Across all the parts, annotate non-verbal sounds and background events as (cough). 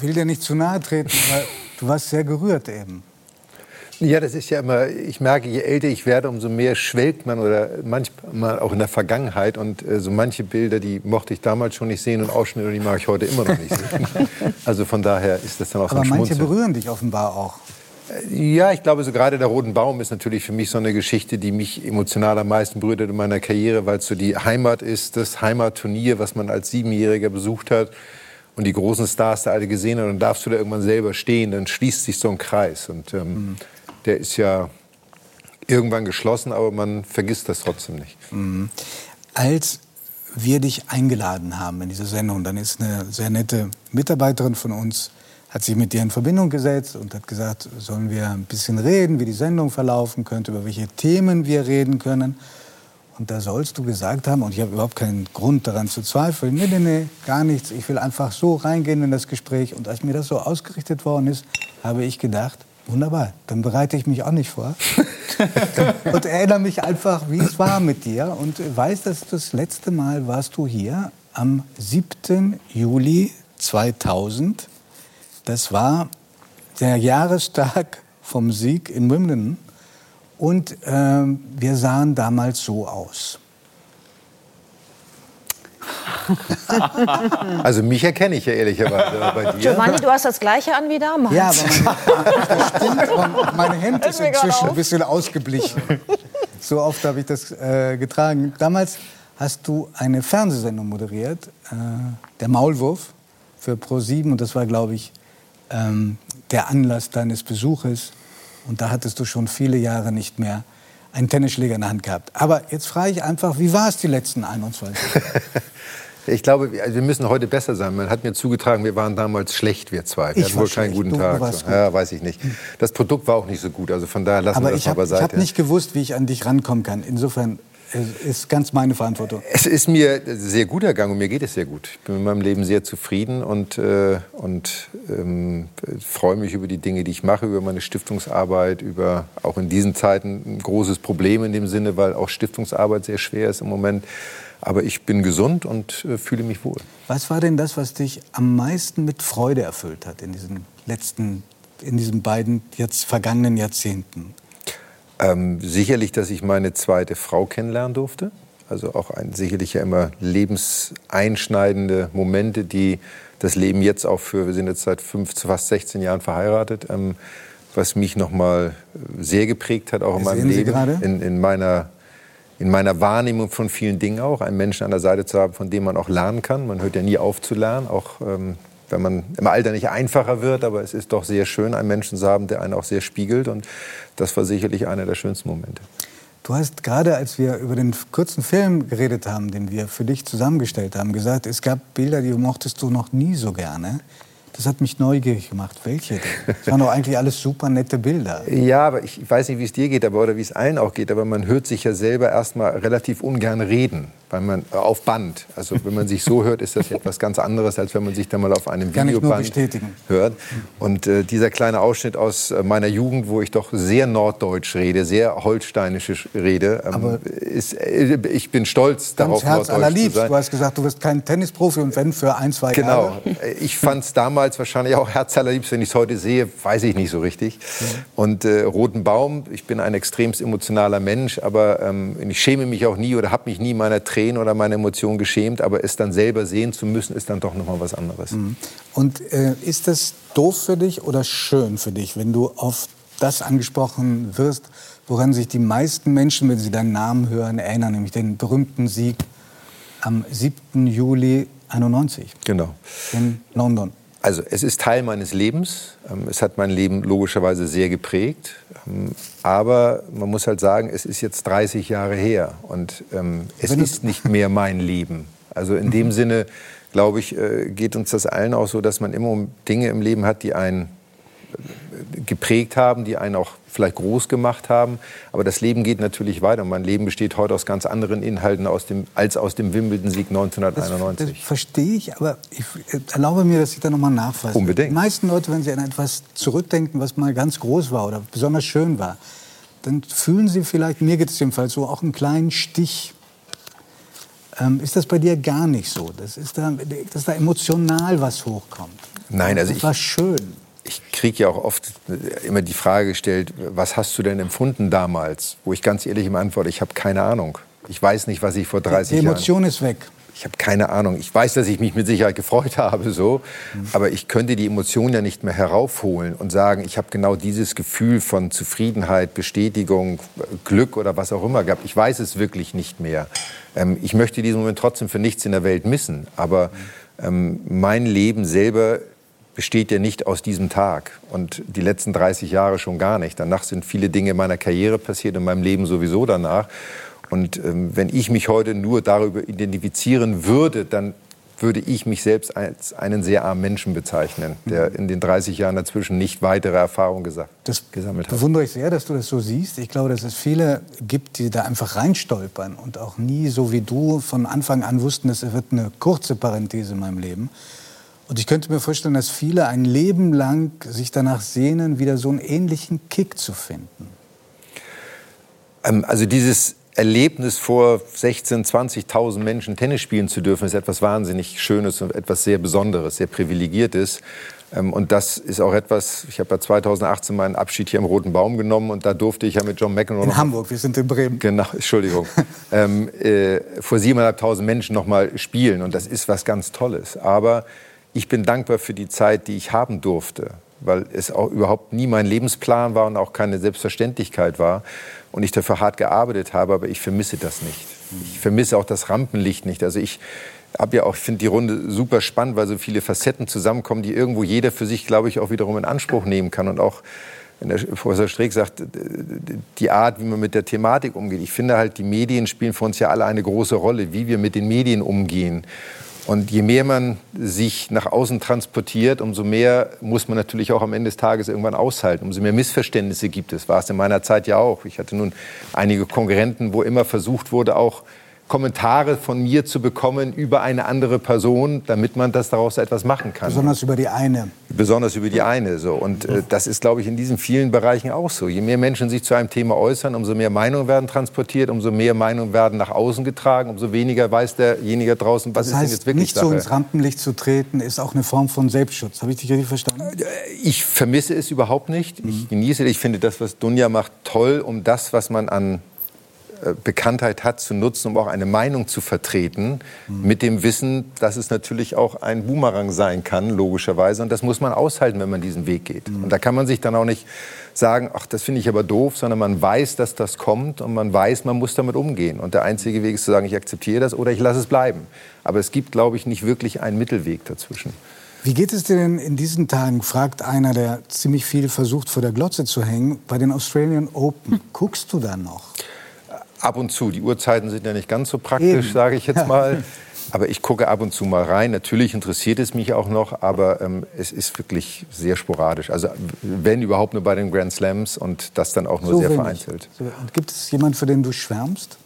will dir nicht zu nahe treten, aber du warst sehr gerührt eben. Ja, das ist ja immer, ich merke, je älter ich werde, umso mehr schwelgt man oder manchmal auch in der Vergangenheit. Und äh, so manche Bilder, die mochte ich damals schon nicht sehen und Ausschnitte, die mag ich heute immer noch nicht sehen. (laughs) also von daher ist das dann auch Aber manche berühren dich offenbar auch. Äh, ja, ich glaube, so gerade der Roten Baum ist natürlich für mich so eine Geschichte, die mich emotional am meisten berührt hat in meiner Karriere, weil es so die Heimat ist, das Heimatturnier, was man als Siebenjähriger besucht hat und die großen Stars da alle gesehen hat. Dann darfst du da irgendwann selber stehen, dann schließt sich so ein Kreis. Und ähm, mhm. der ist ja irgendwann geschlossen, aber man vergisst das trotzdem nicht. Mhm. Als wir dich eingeladen haben in diese Sendung, dann ist eine sehr nette Mitarbeiterin von uns hat sich mit dir in Verbindung gesetzt und hat gesagt, sollen wir ein bisschen reden, wie die Sendung verlaufen könnte, über welche Themen wir reden können. Und da sollst du gesagt haben, und ich habe überhaupt keinen Grund daran zu zweifeln, nee, nee, nee, gar nichts, ich will einfach so reingehen in das Gespräch. Und als mir das so ausgerichtet worden ist, habe ich gedacht, wunderbar, dann bereite ich mich auch nicht vor. (laughs) und erinnere mich einfach, wie es war mit dir. Und weiß, dass das letzte Mal warst du hier am 7. Juli 2000 das war der Jahrestag vom Sieg in Wimbledon. Und äh, wir sahen damals so aus. (laughs) Also mich erkenne ich ja ehrlicherweise bei dir. Giovanni, du hast das gleiche an wie damals. Ja, aber das stimmt. (laughs) Und mein Hemd ist inzwischen ein bisschen ausgeblichen. So oft habe ich das äh, getragen. Damals hast du eine Fernsehsendung moderiert, äh, der Maulwurf für Pro7 und das war, glaube ich, ähm, der Anlass deines Besuches. Und da hattest du schon viele Jahre nicht mehr einen Tennisschläger in der Hand gehabt. Aber jetzt frage ich einfach, wie war es die letzten 21 (laughs) Ich glaube, wir müssen heute besser sein. Man hat mir zugetragen, wir waren damals schlecht, wir zwei. Wir ich hatten wohl keinen guten du, Tag. Du ja, weiß ich nicht. Das Produkt war auch nicht so gut. Also von daher lassen Aber wir das mal beiseite. Ich habe nicht gewusst, wie ich an dich rankommen kann. Insofern ist ganz meine Verantwortung. Es ist mir sehr gut ergangen und mir geht es sehr gut. Ich bin mit meinem Leben sehr zufrieden und, äh, und ähm, freue mich über die Dinge, die ich mache, über meine Stiftungsarbeit, über auch in diesen Zeiten ein großes Problem in dem Sinne, weil auch Stiftungsarbeit sehr schwer ist im Moment. Aber ich bin gesund und äh, fühle mich wohl. Was war denn das, was dich am meisten mit Freude erfüllt hat in diesen letzten, in diesen beiden jetzt vergangenen Jahrzehnten? Ähm, sicherlich, dass ich meine zweite Frau kennenlernen durfte. Also auch ein, sicherlich ja immer lebenseinschneidende Momente, die das Leben jetzt auch für, wir sind jetzt seit fünf, fast 16 Jahren verheiratet, ähm, was mich nochmal sehr geprägt hat, auch in meinem Leben, in, in, meiner, in meiner Wahrnehmung von vielen Dingen auch, einen Menschen an der Seite zu haben, von dem man auch lernen kann. Man hört ja nie auf zu lernen, auch ähm, wenn man im Alter nicht einfacher wird, aber es ist doch sehr schön, einen Menschen zu haben, der einen auch sehr spiegelt. Und das war sicherlich einer der schönsten Momente. Du hast gerade, als wir über den kurzen Film geredet haben, den wir für dich zusammengestellt haben, gesagt, es gab Bilder, die mochtest du noch nie so gerne. Das hat mich neugierig gemacht. Welche denn? Das waren doch eigentlich alles super nette Bilder. Ja, aber ich weiß nicht, wie es dir geht, aber oder wie es allen auch geht, aber man hört sich ja selber erstmal relativ ungern reden weil man äh, auf Band. Also wenn man sich so hört, ist das etwas ganz anderes, als wenn man sich dann mal auf einem Kann Videoband hört. Und äh, dieser kleine Ausschnitt aus äh, meiner Jugend, wo ich doch sehr norddeutsch rede, sehr holsteinisch rede, ähm, ist, äh, ich bin stolz darauf, Herz norddeutsch zu sein. Du hast gesagt, du wirst kein Tennisprofi und wenn für ein, zwei genau. Jahre. Genau. Ich fand es damals wahrscheinlich auch Herz allerliebst. Wenn ich es heute sehe, weiß ich nicht so richtig. Mhm. Und Roten Baum, ich bin ein extremst emotionaler Mensch, aber ähm, ich schäme mich auch nie oder habe mich nie meiner Tränen Tränen oder meine Emotionen geschämt, aber es dann selber sehen zu müssen, ist dann doch noch mal was anderes. Mhm. Und äh, ist das doof für dich oder schön für dich, wenn du auf das angesprochen wirst, woran sich die meisten Menschen, wenn sie deinen Namen hören, erinnern, nämlich den berühmten Sieg am 7. Juli 91 genau. in London. Also es ist Teil meines Lebens. Ähm, es hat mein Leben logischerweise sehr geprägt. Ähm, aber man muss halt sagen, es ist jetzt 30 Jahre her und ähm, es ist nicht mehr mein Leben. Also in dem mhm. Sinne, glaube ich, äh, geht uns das allen auch so, dass man immer Dinge im Leben hat, die einen geprägt haben, die einen auch vielleicht groß gemacht haben. Aber das Leben geht natürlich weiter. Mein Leben besteht heute aus ganz anderen Inhalten aus dem, als aus dem Wimbledon-Sieg 1991. Das, das verstehe ich, aber ich erlaube mir, dass ich da nochmal nachfasse. Unbedingt. Die meisten Leute, wenn sie an etwas zurückdenken, was mal ganz groß war oder besonders schön war, dann fühlen sie vielleicht, mir geht es jedenfalls so, auch einen kleinen Stich Ähm, ist das bei dir gar nicht so? Das ist da, dass da emotional was hochkommt? Nein, also das ich, war schön. Ich kriege ja auch oft immer die Frage gestellt, was hast du denn empfunden damals? Wo ich ganz ehrlich immer antworte, ich habe keine Ahnung. Ich weiß nicht, was ich vor 30 Jahren... Die Emotion ist weg. Ich habe keine Ahnung. Ich weiß, dass ich mich mit Sicherheit gefreut (laughs) habe, so. Aber ich könnte die Emotionen ja nicht mehr heraufholen und sagen, ich habe genau dieses Gefühl von Zufriedenheit, Bestätigung, Glück oder was auch immer gehabt. Ich weiß es wirklich nicht mehr. Ähm, ich möchte diesen Moment trotzdem für nichts in der Welt missen. Aber ähm, mein Leben selber besteht ja nicht aus diesem Tag und die letzten 30 Jahre schon gar nicht. Danach sind viele Dinge in meiner Karriere passiert, in meinem Leben sowieso danach. Und ähm, wenn ich mich heute nur darüber identifizieren würde, dann würde ich mich selbst als einen sehr armen Menschen bezeichnen, der mhm. in den 30 Jahren dazwischen nicht weitere Erfahrungen das gesammelt hat. Das bewundere ich sehr, dass du das so siehst. Ich glaube, dass es viele gibt, die da einfach reinstolpern und auch nie, so wie du, von Anfang an wussten, es wird eine kurze Parenthese in meinem Leben. Und ich könnte mir vorstellen, dass viele ein Leben lang sich danach sehnen, wieder so einen ähnlichen Kick zu finden. Ähm, also dieses Erlebnis vor 16.000, 20.000 Menschen Tennis spielen zu dürfen, ist etwas wahnsinnig Schönes und etwas sehr Besonderes, sehr Privilegiertes. Ähm, und das ist auch etwas, ich habe ja 2018 meinen Abschied hier im Roten Baum genommen und da durfte ich ja mit John McEnroe... In Hamburg, wir sind in Bremen. Genau, (laughs) Entschuldigung. ähm, äh, vor 7.500 Menschen noch mal spielen und das ist was ganz Tolles. Aber ich bin dankbar für die Zeit, die ich haben durfte, weil es auch überhaupt nie mein Lebensplan war und auch keine Selbstverständlichkeit war und ich dafür hart gearbeitet habe, aber ich vermisse das nicht. Ich vermisse auch das Rampenlicht nicht. Also ich habe ja auch, finde die Runde super spannend, weil so viele Facetten zusammenkommen, die irgendwo jeder für sich, glaube ich, auch wiederum in Anspruch nehmen kann und auch wenn der Professor Streeck sagt, die Art, wie man mit der Thematik umgeht. Ich finde halt, die Medien spielen für uns ja alle eine große Rolle, wie wir mit den Medien umgehen. Und je mehr man sich nach außen transportiert, umso mehr muss man natürlich auch am Ende des Tages irgendwann aushalten. Umso mehr Missverständnisse gibt es. War es in meiner Zeit ja auch. Ich hatte nun einige Konkurrenten, wo immer versucht wurde, auch Kommentare von mir zu bekommen über eine andere Person, damit man das daraus etwas machen kann. Besonders über die eine. Besonders über die eine. So. Und äh, das ist, glaube ich, in diesen vielen Bereichen auch so. Je mehr Menschen sich zu einem Thema äußern, umso mehr Meinungen werden transportiert, umso mehr Meinungen werden nach außen getragen, umso weniger weiß derjenige draußen, was das heißt, ist denn jetzt wirklich nicht Sache. so ins Rampenlicht zu treten, ist auch eine Form von Selbstschutz. Habe ich dich richtig verstanden? Äh, ich vermisse es überhaupt nicht. Mhm. Ich genieße, ich finde das, was Dunja macht, toll, um das, was man an Bekanntheit hat, zu nutzen, um auch eine Meinung zu vertreten, mhm. mit dem Wissen, dass es natürlich auch ein Boomerang sein kann, logischerweise. Und das muss man aushalten, wenn man diesen Weg geht. Mhm. Und da kann man sich dann auch nicht sagen, ach, das finde ich aber doof, sondern man weiß, dass das kommt und man weiß, man muss damit umgehen. Und der einzige Weg ist zu sagen, ich akzeptiere das oder ich lasse es bleiben. Aber es gibt, glaube ich, nicht wirklich einen Mittelweg dazwischen. Wie geht es dir denn in diesen Tagen, fragt einer, der ziemlich viel versucht, vor der Glotze zu hängen, bei den Australian Open? (laughs) Guckst du da noch? Ab und zu. Die Uhrzeiten sind ja nicht ganz so praktisch, sage ich jetzt mal. (laughs) Aber ich gucke ab und zu mal rein. Natürlich interessiert es mich auch noch, aber ähm, es ist wirklich sehr sporadisch. Also wenn überhaupt nur bei den Grand Slams und das dann auch nur so sehr wenig. vereinzelt. So, gibt es jemanden, für den du schwärmst?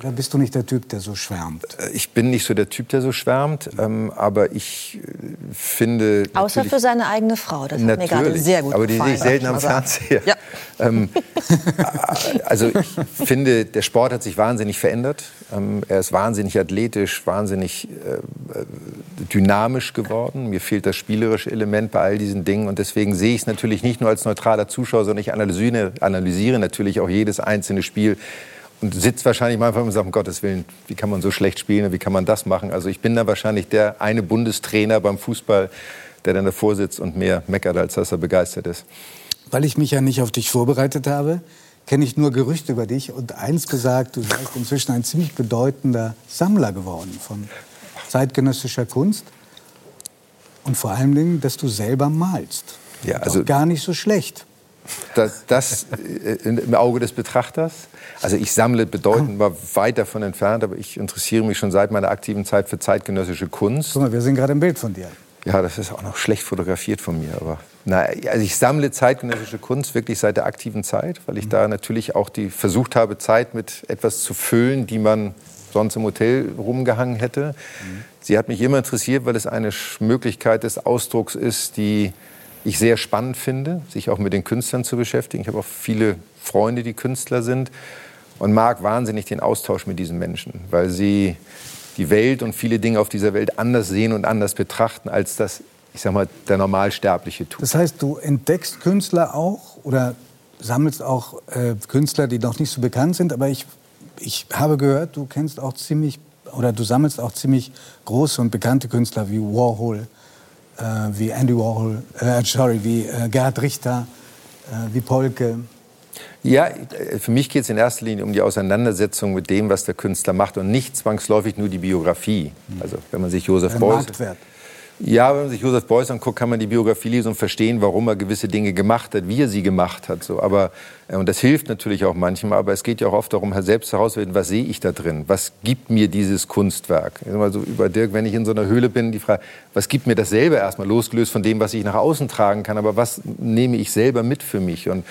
Oder bist du nicht der Typ, der so schwärmt? Äh, ich bin nicht so der Typ, der so schwärmt, ähm, aber ich äh, finde... Außer für seine eigene Frau, das hat mir gerade sehr gut aber gefallen. Aber die sehe ich selten am Fernseher. Ja. (laughs) Ähm, äh, also ich finde, der Sport hat sich wahnsinnig verändert. Ähm, er ist wahnsinnig athletisch, wahnsinnig äh, dynamisch geworden. Mir fehlt das spielerische Element bei all diesen Dingen und deswegen sehe ich es natürlich nicht nur als neutraler Zuschauer, sondern ich analysiere, analysiere natürlich auch jedes einzelne Spiel sitzt wahrscheinlich manchmal und sagt, um Gottes Willen, wie kann man so schlecht spielen, wie kann man das machen? Also ich bin da wahrscheinlich der eine Bundestrainer beim Fußball, der dann davor sitzt und mehr meckert, als dass er begeistert ist. Weil ich mich ja nicht auf dich vorbereitet habe, kenne ich nur Gerüchte über dich und eins gesagt, du seist inzwischen ein ziemlich bedeutender Sammler geworden von zeitgenössischer Kunst und vor allen Dingen, dass du selber malst. Ja, also gar nicht so schlecht. Das, das äh, im Auge des Betrachters. Also ich sammle bedeutend mal weit davon entfernt, aber ich interessiere mich schon seit meiner aktiven Zeit für zeitgenössische Kunst. Guck mal, wir sehen gerade ein Bild von dir. Ja, das ist auch noch schlecht fotografiert von mir, aber na, also ich sammle zeitgenössische Kunst wirklich seit der aktiven Zeit, weil ich mhm. da natürlich auch die versucht habe, Zeit mit etwas zu füllen, die man sonst im Hotel rumgehangen hätte. Mhm. Sie hat mich immer interessiert, weil es eine Möglichkeit des Ausdrucks ist, die ich sehr spannend finde, sich auch mit den Künstlern zu beschäftigen. Ich habe auch viele Freunde, die Künstler sind und mag wahnsinnig den Austausch mit diesen Menschen, weil sie die Welt und viele Dinge auf dieser Welt anders sehen und anders betrachten, als das, ich sag mal, der Normalsterbliche tut. Das heißt, du entdeckst Künstler auch oder sammelst auch äh, Künstler, die noch nicht so bekannt sind, aber ich, ich habe gehört, du kennst auch ziemlich oder du sammelst auch ziemlich große und bekannte Künstler wie Warhol, äh, wie Andy Warhol, äh, sorry, wie äh, Gerhard Richter, äh, wie Polke. Ja, für mich geht es in erster Linie um die Auseinandersetzung mit dem, was der Künstler macht und nicht zwangsläufig nur die Biografie. Also wenn man sich Josef Beuys... Ja, wenn man sich Josef Beuys anguckt, kann man die Biografie lesen und verstehen, warum er gewisse Dinge gemacht hat, wie er sie gemacht hat. So, aber äh, und das hilft natürlich auch manchmal, aber es geht ja auch oft darum, halt selbst herauszufinden, was sehe ich da drin? Was gibt mir dieses Kunstwerk? Also über Dirk, wenn ich in so einer Höhle bin, die Frage, was gibt mir das selber erstmal losgelöst von dem, was ich nach außen tragen kann, aber was nehme ich selber mit für mich? Und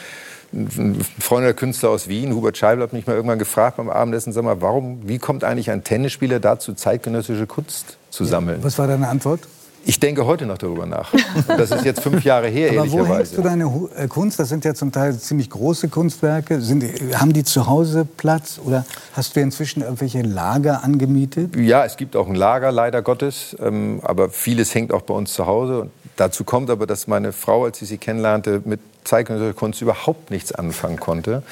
ein Freund der Künstler aus Wien, Hubert Scheibel, hat mich mal irgendwann gefragt beim Abendessen, sag mal, warum, wie kommt eigentlich ein Tennisspieler dazu, zeitgenössische Kunst zu sammeln? Was war deine Antwort? Ich denke heute noch darüber nach. das ist jetzt fünf Jahre her, Aber wo hängst du deine äh, Kunst? Das sind ja zum Teil ziemlich große Kunstwerke. Sind, haben die zu Hause Platz oder hast du inzwischen irgendwelche Lager angemietet? Ja, es gibt auch ein Lager, leider Gottes. Ähm, aber vieles hängt auch bei uns zu Hause. Und dazu kommt aber, dass meine Frau, als ich sie kennenlernte, mit zeitgenössischer Kunst überhaupt nichts anfangen konnte.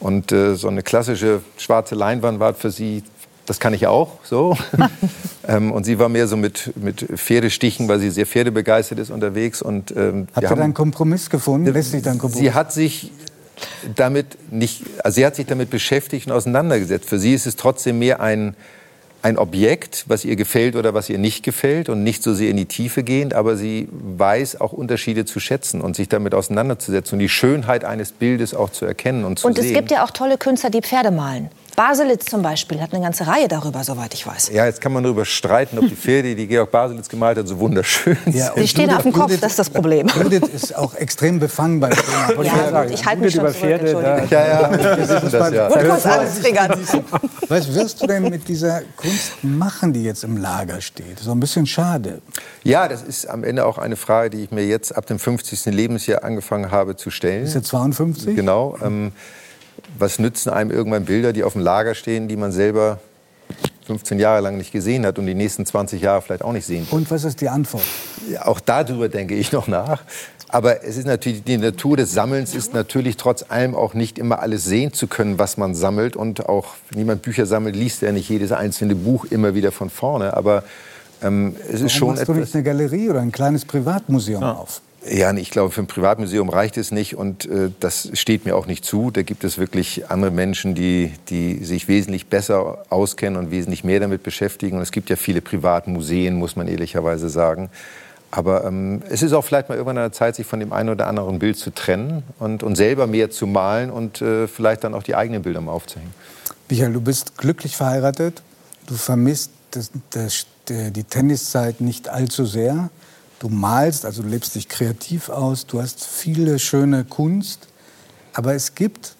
Und äh, so eine klassische schwarze Leinwand war für sie das kann ich auch so. (laughs) ähm, und sie war mehr so mit, mit Pferdestichen, weil sie sehr pferdebegeistert ist unterwegs. Und, ähm, Habt ihr da einen Kompromiss gefunden? Lässt sich dann Kompromiss? Sie hat sich damit nicht, also sie hat sich damit beschäftigt und auseinandergesetzt. Für sie ist es trotzdem mehr ein, ein Objekt, was ihr gefällt oder was ihr nicht gefällt und nicht so sehr in die Tiefe gehend, aber sie weiß auch Unterschiede zu schätzen und sich damit auseinanderzusetzen und die Schönheit eines Bildes auch zu erkennen und zu und sehen. Und es gibt ja auch tolle Künstler, die Pferde malen. Baselitz zum Beispiel hat eine ganze Reihe darüber, soweit ich weiß. Ja, jetzt kann man darüber streiten, ob die Pferde, die Georg Baselitz gemalt hat, so wunderschön sind. Ja, die stehen auf dem Kopf, das ist das Problem. Judith ist auch extrem befangen beim Thema. Ja, ich, ich halte mich schon über Pferde. Zurück, ja, ja, das, das, ja. Und kurz alles triggern. Was wirst du denn mit dieser Kunst machen, die jetzt im Lager steht? So ein bisschen schade. Ja, das ist am Ende auch eine Frage, die ich mir jetzt ab dem 50. Lebensjahr angefangen habe zu stellen. Ist jetzt 52? Genau. Ähm, was nützen einem irgendwann Bilder, die auf dem Lager stehen, die man selber 15 Jahre lang nicht gesehen hat und die nächsten 20 Jahre vielleicht auch nicht sehen wird. Und was ist die Antwort? Ja, auch darüber denke ich noch nach. Aber es ist natürlich, die Natur des Sammelns ist natürlich trotz allem auch nicht immer alles sehen zu können, was man sammelt. Und auch, wenn jemand Bücher sammelt, liest er nicht jedes einzelne Buch immer wieder von vorne. Aber ähm, es Warum ist schon machst du nicht eine Galerie oder ein kleines Privatmuseum ja. auf? Ja, ich glaube, für ein Privatmuseum reicht es nicht und äh, das steht mir auch nicht zu. Da gibt es wirklich andere Menschen, die, die sich wesentlich besser auskennen und wesentlich mehr damit beschäftigen. Und es gibt ja viele Privatmuseen, muss man ehrlicherweise sagen. Aber ähm, es ist auch vielleicht mal irgendwann an der Zeit, sich von dem einen oder anderen Bild zu trennen und, und selber mehr zu malen und äh, vielleicht dann auch die eigenen Bilder mal aufzuhängen. Michael, du bist glücklich verheiratet. Du vermisst das, das, die Tenniszeit nicht allzu sehr. Du malst, also du lebst dich kreativ aus, du hast viele schöne Kunst, aber es gibt,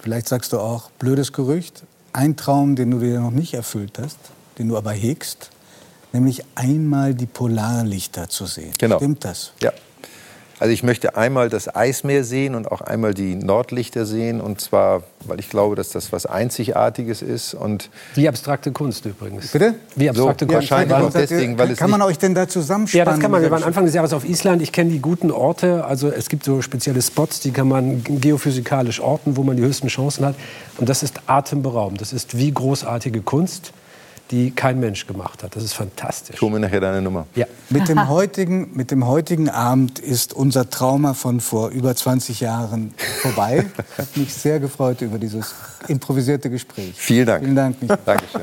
vielleicht sagst du auch, blödes Gerücht, ein Traum, den du dir noch nicht erfüllt hast, den du aber hegst, nämlich einmal die Polarlichter zu sehen. Genau. Stimmt das? Ja. Also ich möchte einmal das Eismeer sehen und auch einmal die Nordlichter sehen. Und zwar, weil ich glaube, dass das was Einzigartiges ist. Und Wie abstrakte Kunst übrigens. Bitte? Wie abstrakte so, Kunst. Wahrscheinlich auch deswegen, weil es Kann man euch denn da zusammenspannen? Ja, das kann man. Wir waren Anfang des Jahres auf Island. Ich kenne die guten Orte. Also es gibt so spezielle Spots, die kann man geophysikalisch orten, wo man die höchsten Chancen hat. Und das ist atemberaubend. Das ist wie großartige Kunst die kein Mensch gemacht hat. Das ist fantastisch. Ich hole mir nachher deine Nummer. Ja. Mit, dem (laughs) heutigen, mit dem heutigen Abend ist unser Trauma von vor über 20 Jahren vorbei. (laughs) Ich habe mich sehr gefreut über dieses improvisierte Gespräch. Vielen Dank. Vielen Dank. Dankeschön.